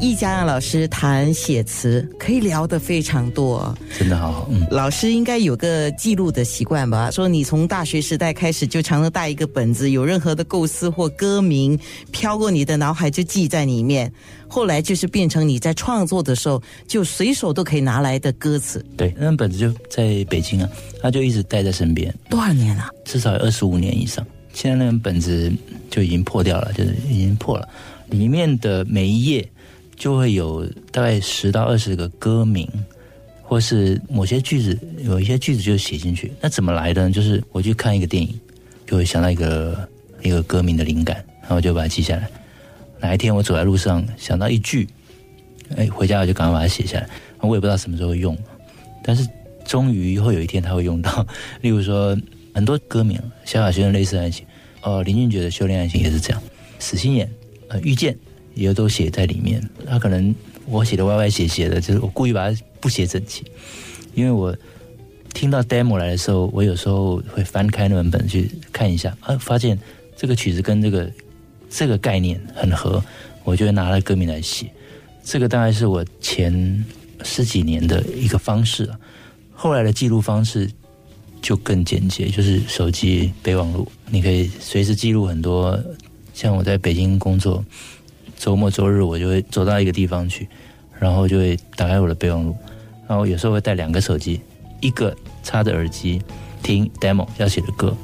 易家让老师谈写词，可以聊得非常多。真的好好，嗯，老师应该有个记录的习惯吧？说你从大学时代开始就常常带一个本子，有任何的构思或歌名飘过你的脑海就记在里面。后来就是变成你在创作的时候就随手都可以拿来的歌词。对，那本本子就在北京啊，他就一直带在身边，多少年了？至少有二十五年以上。现在那本本子就已经破掉了，就是已经破了。里面的每一页就会有大概十到二十个歌名，或是某些句子，有一些句子就写进去。那怎么来的呢？就是我去看一个电影，就会想到一个一个歌名的灵感，然后就把它记下来。哪一天我走在路上想到一句，哎，回家我就赶快把它写下来。我也不知道什么时候用，但是终于会有一天他会用到。例如说很多歌名，小小学的类似爱情，哦，林俊杰的修炼爱情也是这样，死心眼。呃，遇见也都写在里面。他可能我写的歪歪斜斜的，就是我故意把它不写整齐。因为我听到 demo 来的时候，我有时候会翻开那本本去看一下，啊，发现这个曲子跟这个这个概念很合，我就会拿了歌名来写。这个大概是我前十几年的一个方式啊。后来的记录方式就更简洁，就是手机备忘录，你可以随时记录很多。像我在北京工作，周末周日我就会走到一个地方去，然后就会打开我的备忘录，然后有时候会带两个手机，一个插着耳机听 demo 要写的歌，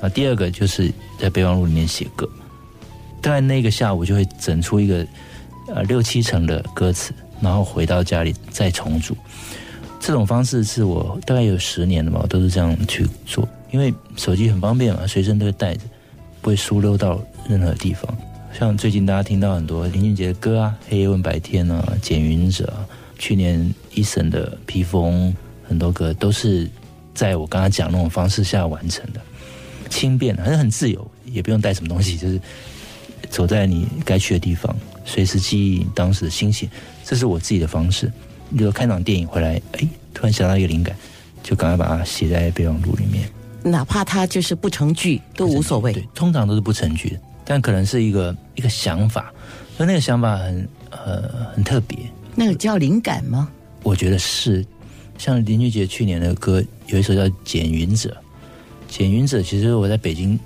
啊，第二个就是在备忘录里面写歌。大概那个下午就会整出一个呃六七成的歌词，然后回到家里再重组。这种方式是我大概有十年了嘛，我都是这样去做，因为手机很方便嘛，随身都会带着，不会疏漏到。任何地方，像最近大家听到很多林俊杰的歌啊，《黑夜问白天》啊，《剪云者》，去年 Eason 的《披风》，很多歌都是在我刚刚讲那种方式下完成的，轻便，还是很自由，也不用带什么东西，就是走在你该去的地方，随时记忆当时的心情，这是我自己的方式。比如看场电影回来，哎，突然想到一个灵感，就赶快把它写在备忘录里面，哪怕它就是不成句都无所谓，对，通常都是不成句的。但可能是一个一个想法，所以那个想法很呃很特别。那个叫灵感吗？我觉得是。像林俊杰去年的歌有一首叫《剪云者》，《剪云者》其实我在北京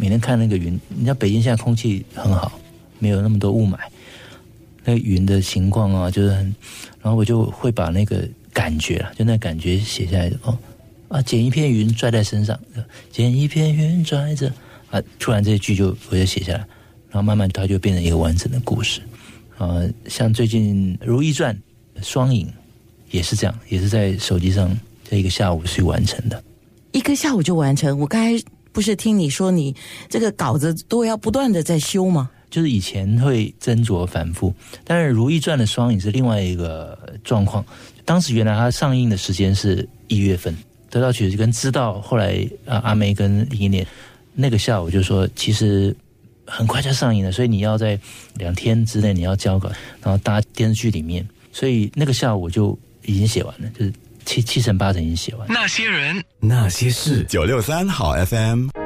每天看那个云，你知道北京现在空气很好，没有那么多雾霾，那个云的情况啊，就是很，然后我就会把那个感觉啊，就那感觉写下来哦啊，捡一片云拽在身上，捡一片云拽着。啊！突然这一句就我就写下来，然后慢慢它就变成一个完整的故事。啊，像最近《如懿传》双影也是这样，也是在手机上在一个下午去完成的。一个下午就完成？我刚才不是听你说你这个稿子都要不断的在修吗？就是以前会斟酌反复，但是《如懿传》的双影是另外一个状况。当时原来它上映的时间是一月份，得到曲子跟知道后来啊阿梅跟林忆莲。那个下午就说，其实很快就上映了，所以你要在两天之内你要交稿，然后搭电视剧里面，所以那个下午就已经写完了，就是七七成八成已经写完。那些人，那些事，九六三好 FM。